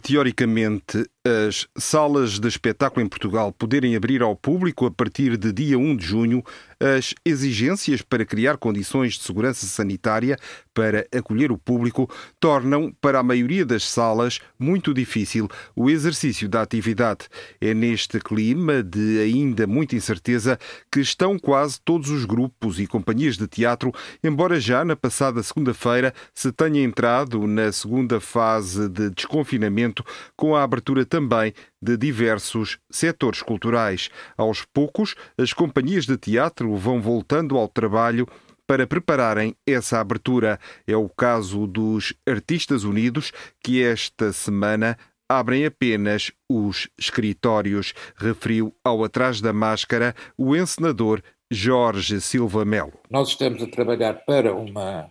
teoricamente, as salas de espetáculo em Portugal poderem abrir ao público a partir de dia 1 de junho, as exigências para criar condições de segurança sanitária para acolher o público tornam, para a maioria das salas, muito difícil o exercício da atividade. É neste clima de ainda muita incerteza que estão quase todos os grupos e companhias de teatro, embora já na passada segunda-feira se tenha entrado na segunda fase de desconfinamento com a abertura também de diversos setores culturais. Aos poucos, as companhias de teatro vão voltando ao trabalho para prepararem essa abertura. É o caso dos Artistas Unidos, que esta semana abrem apenas os escritórios, referiu ao Atrás da Máscara o encenador Jorge Silva Melo. Nós estamos a trabalhar para uma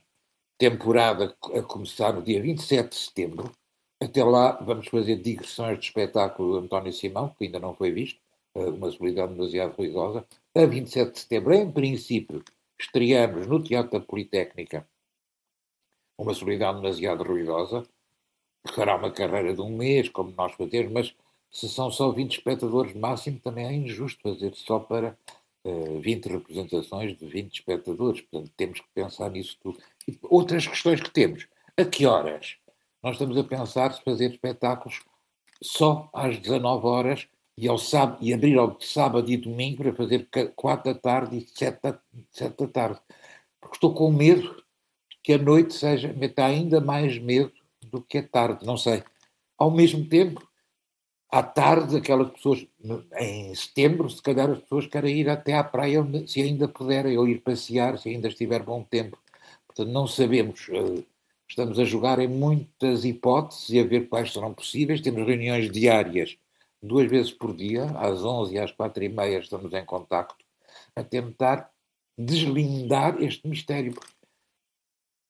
temporada a começar no dia 27 de setembro, até lá vamos fazer digressões de espetáculo do António Simão, que ainda não foi visto, eh, uma solidão demasiado ruidosa. A 27 de setembro, em princípio, estreamos no Teatro da Politécnica uma solidão demasiado ruidosa, que fará uma carreira de um mês, como nós fazemos, mas se são só 20 espectadores máximo, também é injusto fazer só para uh, eh, 20 representações de 20 espectadores. Portanto, temos que pensar nisso tudo. E outras questões que temos. A que horas? Nós estamos a pensar se fazer espetáculos só às 19 horas e, ao sábado, e abrir ao sábado e domingo para fazer 4 da tarde e 7 da, 7 da tarde. Porque estou com medo que a noite seja, me dá ainda mais medo do que a tarde, não sei. Ao mesmo tempo, à tarde, aquelas pessoas, em setembro, se calhar as pessoas querem ir até à praia, se ainda puderem, ou ir passear, se ainda estiver bom tempo. Portanto, não sabemos uh, Estamos a jogar em muitas hipóteses e a ver quais serão possíveis. Temos reuniões diárias, duas vezes por dia, às 11 e às 4 e meia estamos em contacto, a tentar deslindar este mistério.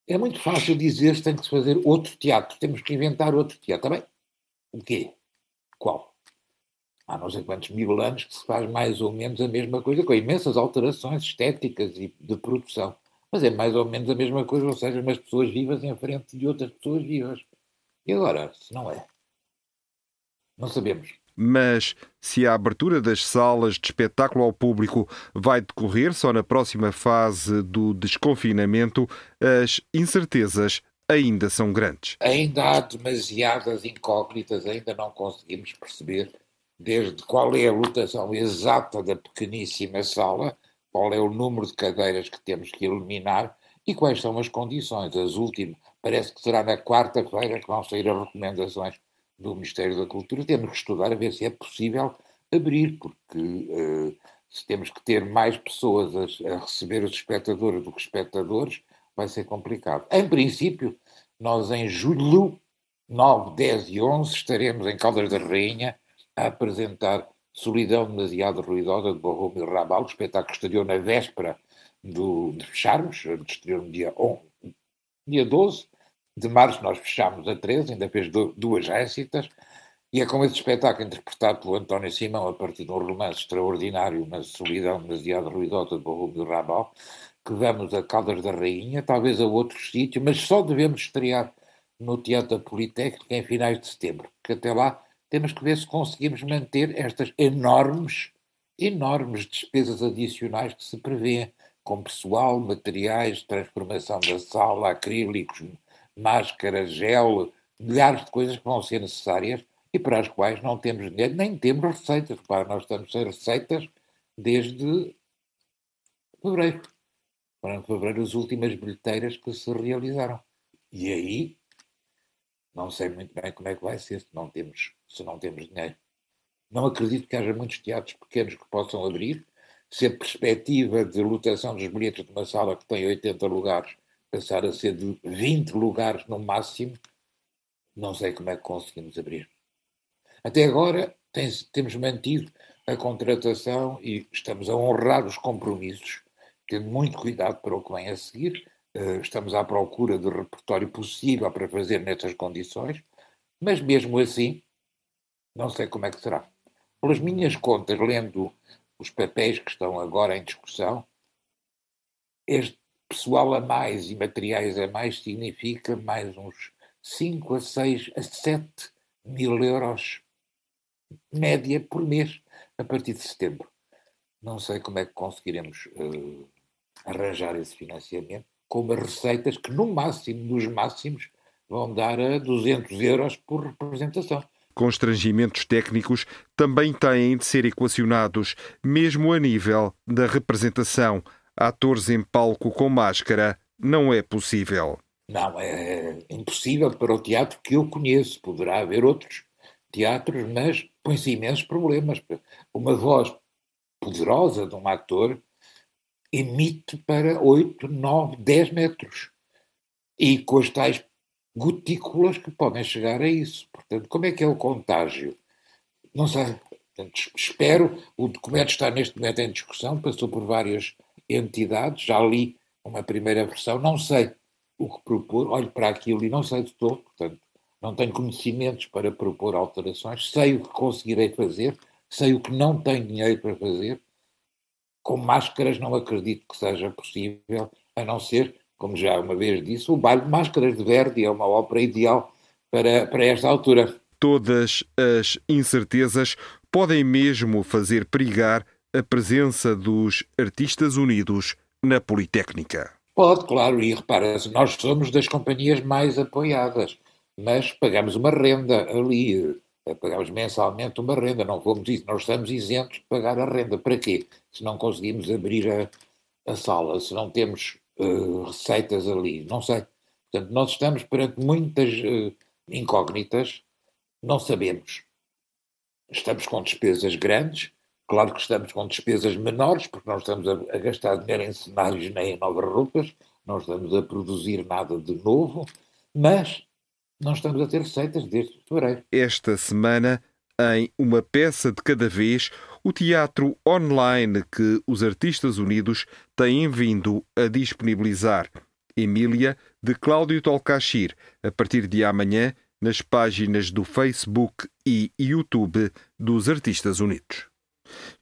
É muito fácil dizer que tem que se fazer outro teatro, temos que inventar outro teatro. Também, o quê? Qual? Há não sei quantos mil anos que se faz mais ou menos a mesma coisa, com imensas alterações estéticas e de produção. Mas é mais ou menos a mesma coisa, ou seja, umas pessoas vivas em frente de outras pessoas vivas. E agora, se não é? Não sabemos. Mas se a abertura das salas de espetáculo ao público vai decorrer só na próxima fase do desconfinamento, as incertezas ainda são grandes. Ainda há demasiadas incógnitas, ainda não conseguimos perceber desde qual é a lotação exata da pequeníssima sala qual é o número de cadeiras que temos que eliminar e quais são as condições. As últimas, parece que será na quarta-feira que vão sair as recomendações do Ministério da Cultura. Temos que estudar a ver se é possível abrir, porque uh, se temos que ter mais pessoas a, a, receber os espectadores do que espectadores, vai ser complicado. Em princípio, nós em julho 9, 10 e 11 estaremos em Caldas da Rainha a apresentar Solidão Demasiado Ruidosa de Borrom e Rabal, o espetáculo estreou na véspera do, de fecharmos, estreou no dia, 11, dia 12 de março, nós fechámos a 13, ainda fez duas récitas, e é com esse espetáculo interpretado pelo António Simão a partir de um romance extraordinário, uma solidão demasiado ruidosa de Borrom e Rabal, que vamos a Caldas da Rainha, talvez a outros sítios, mas só devemos estrear no Teatro da Politécnica em finais de setembro, porque até lá temos que ver se conseguimos manter estas enormes, enormes despesas adicionais que se prevêem, com pessoal, materiais, transformação da sala, acrílicos, máscara, gel, milhares de coisas que vão ser necessárias e para as quais não temos dinheiro, nem temos receitas. Repara, nós estamos sem receitas desde fevereiro. Foram fevereiro as últimas bilheteiras que se realizaram. E aí não sei muito bem como é que vai ser se não temos, se não temos dinheiro. Não acredito que haja muitos teatros pequenos que possam abrir, se a perspectiva de lotação dos bilhetes de uma sala que tem 80 lugares passar a ser de 20 lugares no máximo, não sei como é que conseguimos abrir. Até agora tem, temos mantido a contratação e estamos a honrar os compromissos, tendo muito cuidado para o que vem a seguir. Uh, estamos à procura do repertório possível para fazer nestas condições, mas mesmo assim, não sei como é que será. Pelas minhas contas, lendo os papéis que estão agora em discussão, este pessoal a mais e materiais a mais significa mais uns 5 a 6 a 7 mil euros média por mês a partir de setembro. Não sei como é que conseguiremos uh, arranjar esse financiamento com umas receitas que, no máximo, nos máximos, vão dar a 200 euros por representação. Constrangimentos técnicos também têm de ser equacionados, mesmo a nível da representação. Atores em palco com máscara não é possível. Não, é impossível para o teatro que eu conheço. Poderá haver outros teatros, mas põe-se imensos problemas. Uma voz poderosa de um ator emite para 8, 9, 10 metros. E com as tais gotículas que podem chegar a isso. Portanto, como é que é o contágio? Não sei. Portanto, espero. O documento está neste momento em discussão, passou por várias entidades, já li uma primeira versão, não sei o que propor, olho para aquilo e não sei de todo, portanto, não tenho conhecimentos para propor alterações, sei o que conseguirei fazer, sei o que não tenho dinheiro para fazer. Com máscaras não acredito que seja possível, a não ser, como já uma vez disse, o baile de máscaras de Verdi é uma ópera ideal para, para esta altura. Todas as incertezas podem mesmo fazer perigar a presença dos artistas unidos na Politécnica. Pode, claro, e repara-se, nós somos das companhias mais apoiadas mas pagamos uma renda ali, eh, pagamos mensalmente uma renda, não fomos isso, nós estamos isentos de pagar a renda. Para quê? Se não conseguimos abrir a, a sala, se não temos uh, receitas ali, não sei. Portanto, nós estamos perante muitas uh, incógnitas, não sabemos. Estamos com despesas grandes, claro que estamos com despesas menores, porque não estamos a, a gastar dinheiro em cenários nem em novas roupas, não estamos a produzir nada de novo, mas não estamos a ter receitas desde fevereiro. Esta semana, em Uma Peça de Cada Vez, o teatro online que os Artistas Unidos têm vindo a disponibilizar. Emília, de Cláudio Tolcachir, a partir de amanhã, nas páginas do Facebook e YouTube dos Artistas Unidos.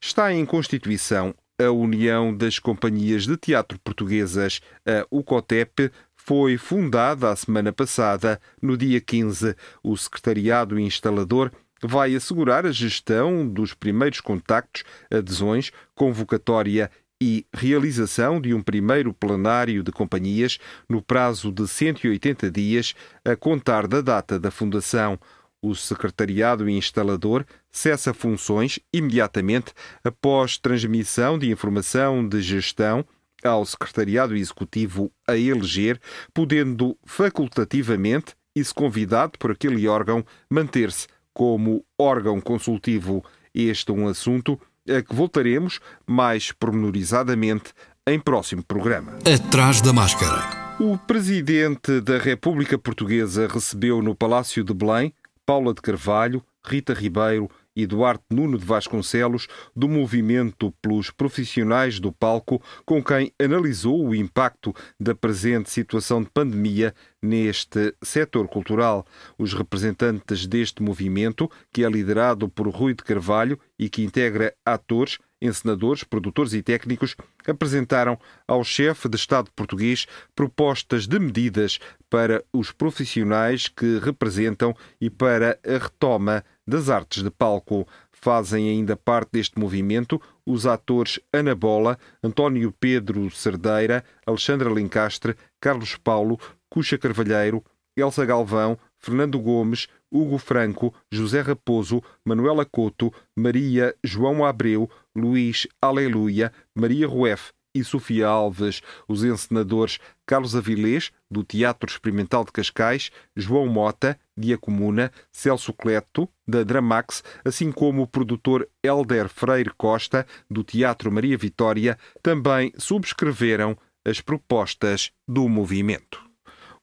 Está em Constituição a União das Companhias de Teatro Portuguesas, a UCOTEP, foi fundada a semana passada, no dia 15. O secretariado instalador vai assegurar a gestão dos primeiros contactos, adesões, convocatória e realização de um primeiro plenário de companhias no prazo de 180 dias a contar da data da fundação. O secretariado instalador cessa funções imediatamente após transmissão de informação de gestão ao Secretariado Executivo a eleger, podendo facultativamente e se convidado por aquele órgão manter-se como órgão consultivo. Este é um assunto a que voltaremos mais pormenorizadamente em próximo programa. Atrás da máscara. O presidente da República Portuguesa recebeu no Palácio de Belém Paula de Carvalho, Rita Ribeiro e Nuno de Vasconcelos, do Movimento pelos Profissionais do Palco, com quem analisou o impacto da presente situação de pandemia neste setor cultural. Os representantes deste movimento, que é liderado por Rui de Carvalho e que integra atores, encenadores, produtores e técnicos, apresentaram ao chefe de Estado português propostas de medidas para os profissionais que representam e para a retoma das artes de palco. Fazem ainda parte deste movimento os atores Ana Bola, António Pedro Cerdeira, Alexandra Lencastre, Carlos Paulo, Cuxa Carvalheiro, Elsa Galvão, Fernando Gomes, Hugo Franco, José Raposo, Manuela Couto, Maria João Abreu, Luís Aleluia, Maria Rueff e Sofia Alves, os encenadores Carlos Avilés, do Teatro Experimental de Cascais, João Mota, de A Comuna, Celso Cleto, da Dramax, assim como o produtor Helder Freire Costa, do Teatro Maria Vitória, também subscreveram as propostas do movimento.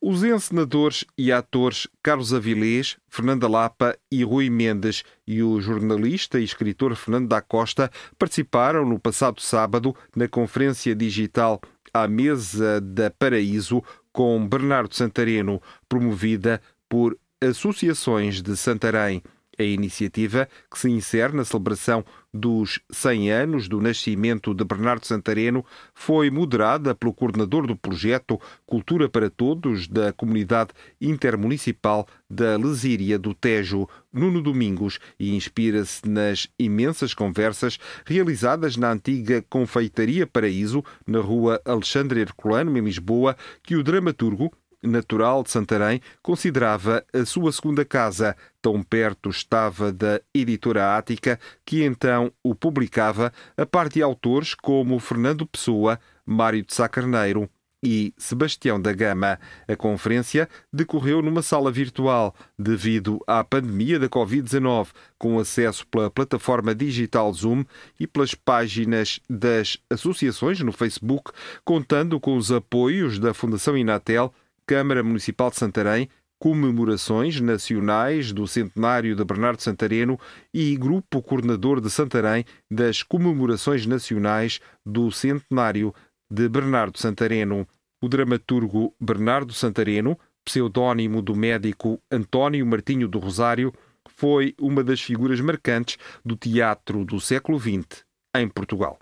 Os encenadores e atores Carlos Avilés, Fernanda Lapa e Rui Mendes e o jornalista e escritor Fernando da Costa participaram no passado sábado na conferência digital à Mesa da Paraíso com Bernardo Santareno, promovida por associações de Santarém. A iniciativa, que se insere na celebração dos 100 anos do nascimento de Bernardo Santareno, foi moderada pelo coordenador do projeto Cultura para Todos da Comunidade Intermunicipal da Lesíria do Tejo, Nuno Domingos, e inspira-se nas imensas conversas realizadas na antiga Confeitaria Paraíso, na rua Alexandre Herculano, em Lisboa, que o dramaturgo natural de Santarém, considerava a sua segunda casa. Tão perto estava da editora Ática, que então o publicava, a par de autores como Fernando Pessoa, Mário de Sá Carneiro e Sebastião da Gama. A conferência decorreu numa sala virtual devido à pandemia da Covid-19, com acesso pela plataforma digital Zoom e pelas páginas das associações no Facebook, contando com os apoios da Fundação Inatel Câmara Municipal de Santarém, comemorações nacionais do centenário de Bernardo Santareno e Grupo Coordenador de Santarém das comemorações nacionais do centenário de Bernardo Santareno. O dramaturgo Bernardo Santareno, pseudónimo do médico António Martinho do Rosário, foi uma das figuras marcantes do teatro do século XX em Portugal.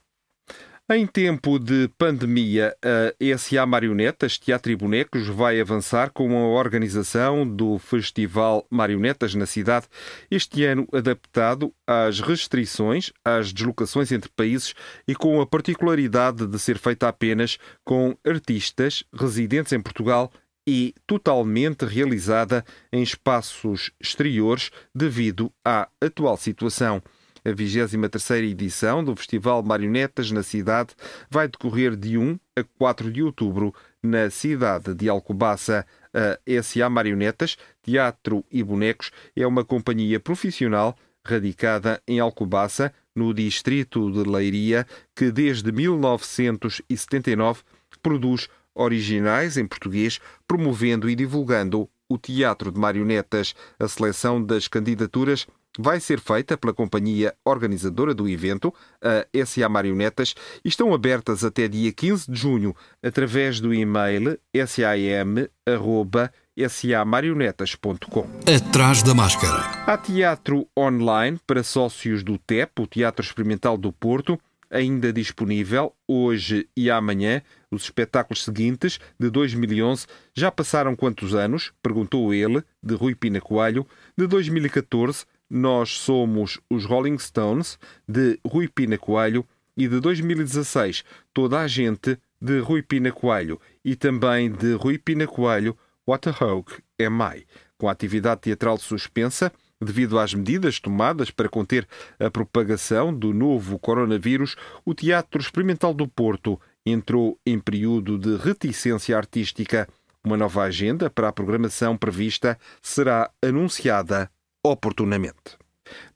Em tempo de pandemia, a SA Marionetas Teatro e Bonecos vai avançar com a organização do Festival Marionetas na cidade, este ano adaptado às restrições, às deslocações entre países e com a particularidade de ser feita apenas com artistas residentes em Portugal e totalmente realizada em espaços exteriores devido à atual situação. A 23 edição do Festival Marionetas na cidade vai decorrer de 1 a 4 de outubro na cidade de Alcobaça. A SA Marionetas, Teatro e Bonecos é uma companhia profissional radicada em Alcobaça, no distrito de Leiria, que desde 1979 produz originais em português, promovendo e divulgando o teatro de marionetas. A seleção das candidaturas vai ser feita pela companhia organizadora do evento, a SA Marionetas, e estão abertas até dia 15 de junho através do e-mail sam.samarionetas.com. Atrás da máscara. Há teatro online para sócios do TEP, o Teatro Experimental do Porto, ainda disponível hoje e amanhã. Os espetáculos seguintes, de 2011, já passaram quantos anos? Perguntou ele, de Rui Pina Coelho. De 2014, nós somos os Rolling Stones, de Rui Pina Coelho, e de 2016, Toda a Gente, de Rui Pina Coelho, e também de Rui Pina Coelho, What a Hawk Am I? Com a atividade teatral suspensa, devido às medidas tomadas para conter a propagação do novo coronavírus, o Teatro Experimental do Porto entrou em período de reticência artística. Uma nova agenda para a programação prevista será anunciada oportunamente.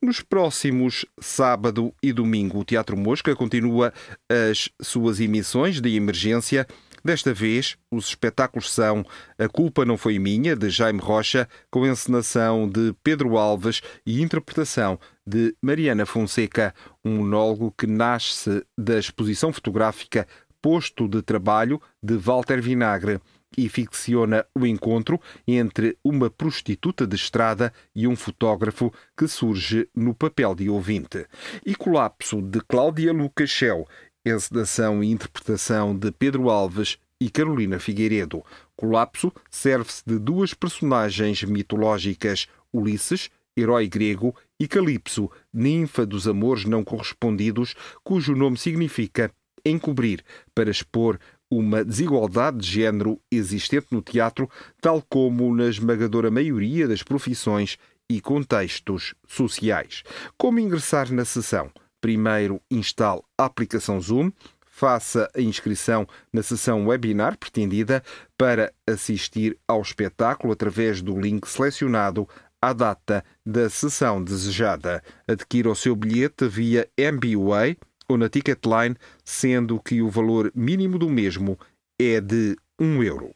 Nos próximos sábado e domingo, o Teatro Mosca continua as suas emissões de emergência. Desta vez, os espetáculos são A Culpa Não Foi Minha, de Jaime Rocha, com encenação de Pedro Alves e interpretação de Mariana Fonseca, um monólogo que nasce da exposição fotográfica Posto de Trabalho, de Walter Vinagre e ficciona o encontro entre uma prostituta de estrada e um fotógrafo que surge no papel de ouvinte. E Colapso, de Cláudia Lucas Schell, encenação e interpretação de Pedro Alves e Carolina Figueiredo. Colapso serve-se de duas personagens mitológicas, Ulisses, herói grego, e Calipso, ninfa dos amores não correspondidos, cujo nome significa encobrir, para expor uma desigualdade de género existente no teatro, tal como na esmagadora maioria das profissões e contextos sociais. Como ingressar na sessão? Primeiro, instale a aplicação Zoom, faça a inscrição na sessão webinar pretendida para assistir ao espetáculo através do link selecionado à data da sessão desejada. Adquira o seu bilhete via MBWay ou na Ticketline, sendo que o valor mínimo do mesmo é de 1 euro.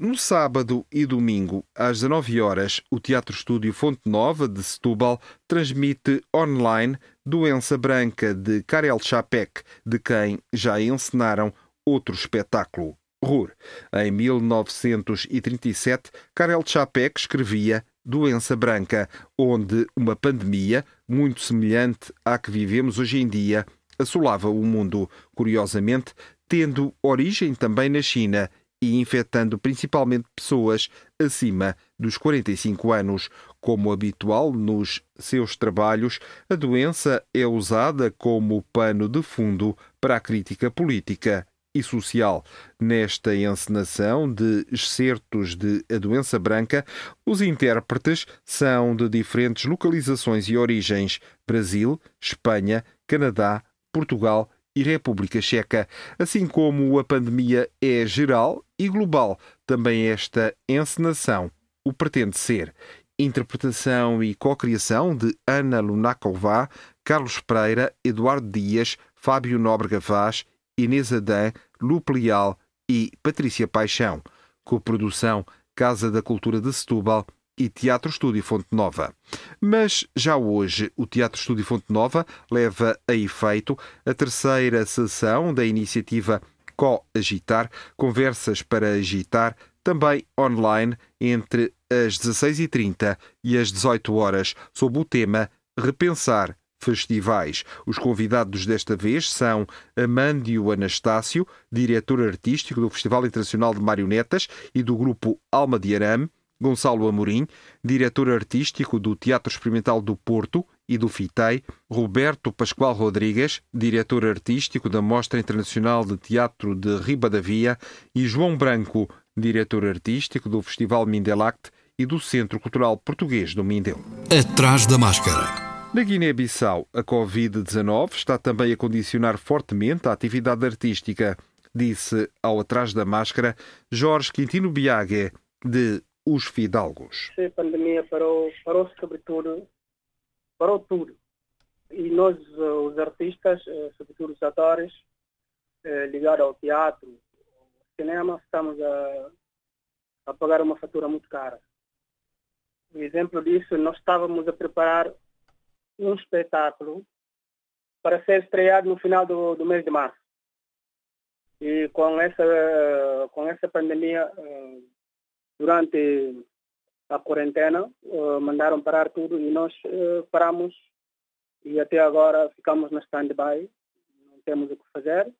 No sábado e domingo, às 19 horas, o Teatro Estúdio Fonte Nova de Setúbal transmite online Doença Branca de Karel Chapek, de quem já encenaram outro espetáculo, Rur. Em 1937, Karel Chapek escrevia Doença Branca, onde uma pandemia, muito semelhante à que vivemos hoje em dia, assolava o mundo, curiosamente, tendo origem também na China e infectando principalmente pessoas acima dos 45 anos. Como habitual nos seus trabalhos, a doença é usada como pano de fundo para a crítica política e social. Nesta encenação de excertos de A Doença Branca, os intérpretes são de diferentes localizações e origens: Brasil, Espanha, Canadá, Portugal e República Checa. Assim como a pandemia é geral e global, também esta encenação o pretende ser. Interpretação e co-criação de Ana Lunakova, Carlos Pereira, Eduardo Dias, Fábio Nóbrega Vaz, Inês Adã, Lupe Leal e Patrícia Paixão. Co-produção Casa da Cultura de Setúbal e Teatro Estúdio Fonte Nova. Mas já hoje o Teatro Estúdio Fonte Nova leva a efeito a terceira sessão da iniciativa Co-Agitar, Conversas para Agitar, também online entre as 16h30 e as 18 horas, sob o tema Repensar festivais. Os convidados desta vez são Amândio Anastácio, diretor artístico do Festival Internacional de Marionetas e do grupo Alma de Arame, Gonçalo Amorim, diretor artístico do Teatro Experimental do Porto e do FITEI, Roberto Pascoal Rodrigues, diretor artístico da Mostra Internacional de Teatro de Ribadavia e João Branco, diretor artístico do Festival Mindelact e do Centro Cultural Português do Mindelo. Atrás da máscara. Na Guiné-Bissau, a Covid-19 está também a condicionar fortemente a atividade artística, disse ao Atrás da Máscara Jorge Quintino Biague, de os fidalgos. A pandemia parou, parou sobretudo, parou tudo. E nós, eh, os artistas, eh, sobretudo os atores, eh, ligados ao teatro, ao cinema, estamos a, a pagar uma fatura muito cara. Um exemplo disso, nós estávamos a preparar um espetáculo para ser estreado no final do, do mês de março. E com essa, com essa pandemia, durante a quarentena, uh, mandaram parar tudo e nós uh, paramos e até agora ficamos na stand-by, não temos o que fazer.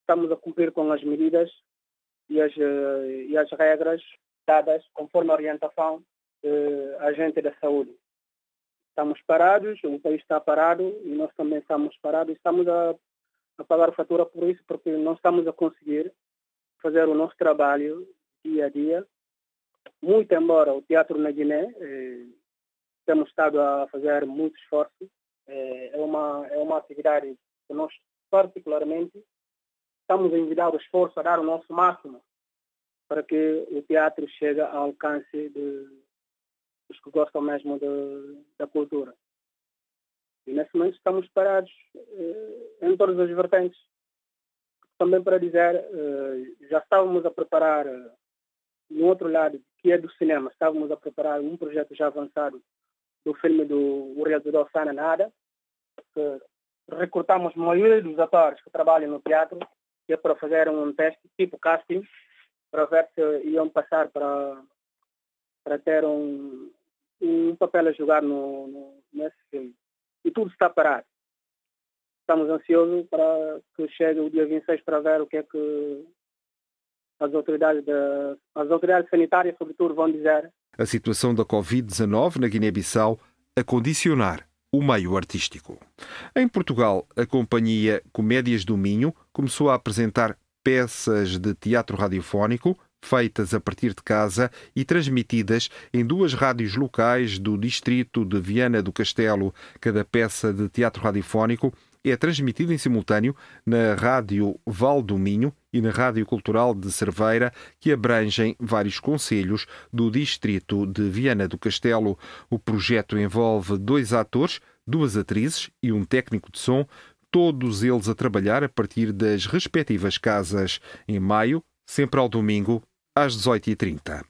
Estamos a cumprir com as medidas e as, uh, e as regras dadas conforme a orientação da agente da saúde. Estamos parados, o país está parado e nós também estamos parados. Estamos a, a pagar fatura por isso porque não estamos a conseguir fazer o nosso trabalho dia a dia muito embora o teatro na Guiné eh, temos estado a fazer muito esforço, eh, é, uma, é uma atividade que nós particularmente estamos a envidar o esforço a dar o nosso máximo para que o teatro chegue ao alcance de, dos que gostam mesmo de, da cultura. E nesse momento estamos parados eh, em todas as vertentes. Também para dizer, eh, já estávamos a preparar eh, no outro lado, que é do cinema, estávamos a preparar um projeto já avançado do filme do realizador Sana Nada, que recrutamos a maioria dos atores que trabalham no teatro, que é para fazer um teste tipo casting, para ver se iam passar para, para ter um, um papel a jogar no, no, nesse filme. E tudo está parado. Estamos ansiosos para que chegue o dia 26 para ver o que é que as autoridades, de, as autoridades sanitárias, sobretudo, vão dizer. A situação da Covid-19 na Guiné-Bissau a condicionar o meio artístico. Em Portugal, a companhia Comédias do Minho começou a apresentar peças de teatro radiofónico feitas a partir de casa e transmitidas em duas rádios locais do distrito de Viana do Castelo. Cada peça de teatro radiofónico é transmitido em simultâneo na Rádio Val do Minho e na Rádio Cultural de Cerveira, que abrangem vários conselhos do distrito de Viana do Castelo. O projeto envolve dois atores, duas atrizes e um técnico de som, todos eles a trabalhar a partir das respectivas casas. Em maio, sempre ao domingo, às 18h30.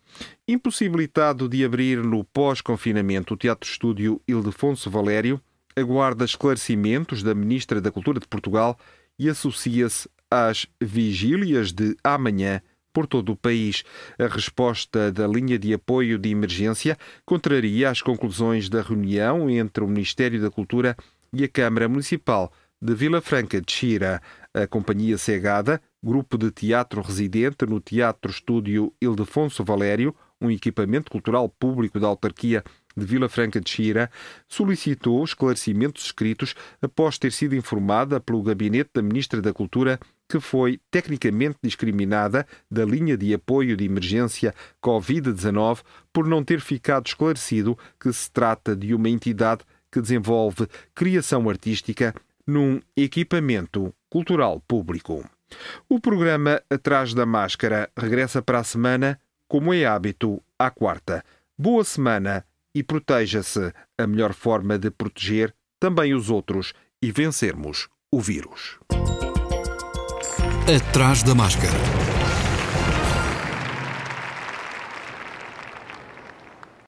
Impossibilitado de abrir no pós-confinamento o Teatro Estúdio Ildefonso Valério, aguarda esclarecimentos da Ministra da Cultura de Portugal e associa-se às vigílias de amanhã por todo o país. A resposta da linha de apoio de emergência contraria as conclusões da reunião entre o Ministério da Cultura e a Câmara Municipal de Vila Franca de Xira. A Companhia Cegada, grupo de teatro residente no Teatro Estúdio Ildefonso Valério, um equipamento cultural público da autarquia de Vila Franca de Xira, solicitou esclarecimentos escritos após ter sido informada pelo gabinete da Ministra da Cultura que foi tecnicamente discriminada da linha de apoio de emergência Covid-19 por não ter ficado esclarecido que se trata de uma entidade que desenvolve criação artística num equipamento cultural público. O programa Atrás da Máscara regressa para a semana, como é hábito, à quarta. Boa semana e proteja-se. A melhor forma de proteger também os outros e vencermos o vírus. Atrás da Máscara.